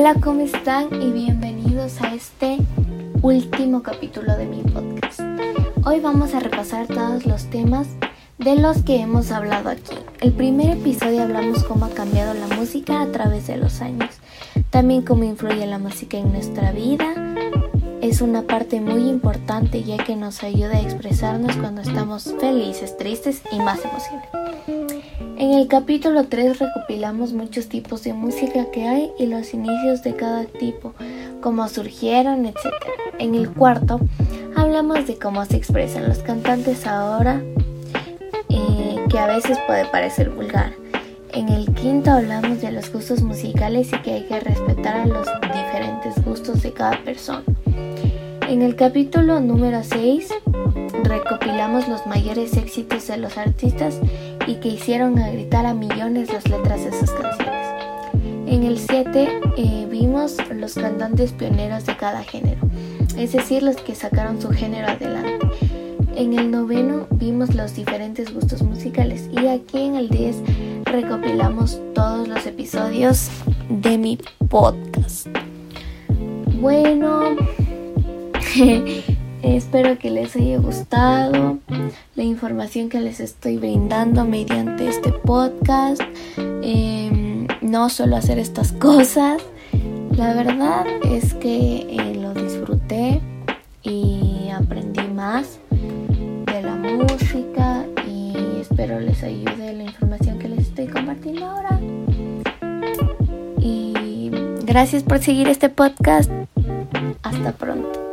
Hola, ¿cómo están? Y bienvenidos a este último capítulo de mi podcast. Hoy vamos a repasar todos los temas de los que hemos hablado aquí. El primer episodio hablamos cómo ha cambiado la música a través de los años, también cómo influye la música en nuestra vida. Es una parte muy importante ya que nos ayuda a expresarnos cuando estamos felices, tristes y más emocionados. En el capítulo 3 recopilamos muchos tipos de música que hay y los inicios de cada tipo, cómo surgieron, etc. En el cuarto hablamos de cómo se expresan los cantantes ahora, eh, que a veces puede parecer vulgar. En el quinto hablamos de los gustos musicales y que hay que respetar a los diferentes gustos de cada persona. En el capítulo número 6 recopilamos los mayores éxitos de los artistas y que hicieron a gritar a millones las letras de sus canciones. En el 7 eh, vimos los cantantes pioneros de cada género, es decir, los que sacaron su género adelante. En el noveno vimos los diferentes gustos musicales y aquí en el 10 recopilamos todos los episodios de mi podcast. Bueno, Espero que les haya gustado la información que les estoy brindando mediante este podcast. Em, no solo hacer estas cosas. La verdad es que eh, lo disfruté y aprendí más de la música y espero les ayude la información que les estoy compartiendo ahora. Y gracias por seguir este podcast. Hasta pronto.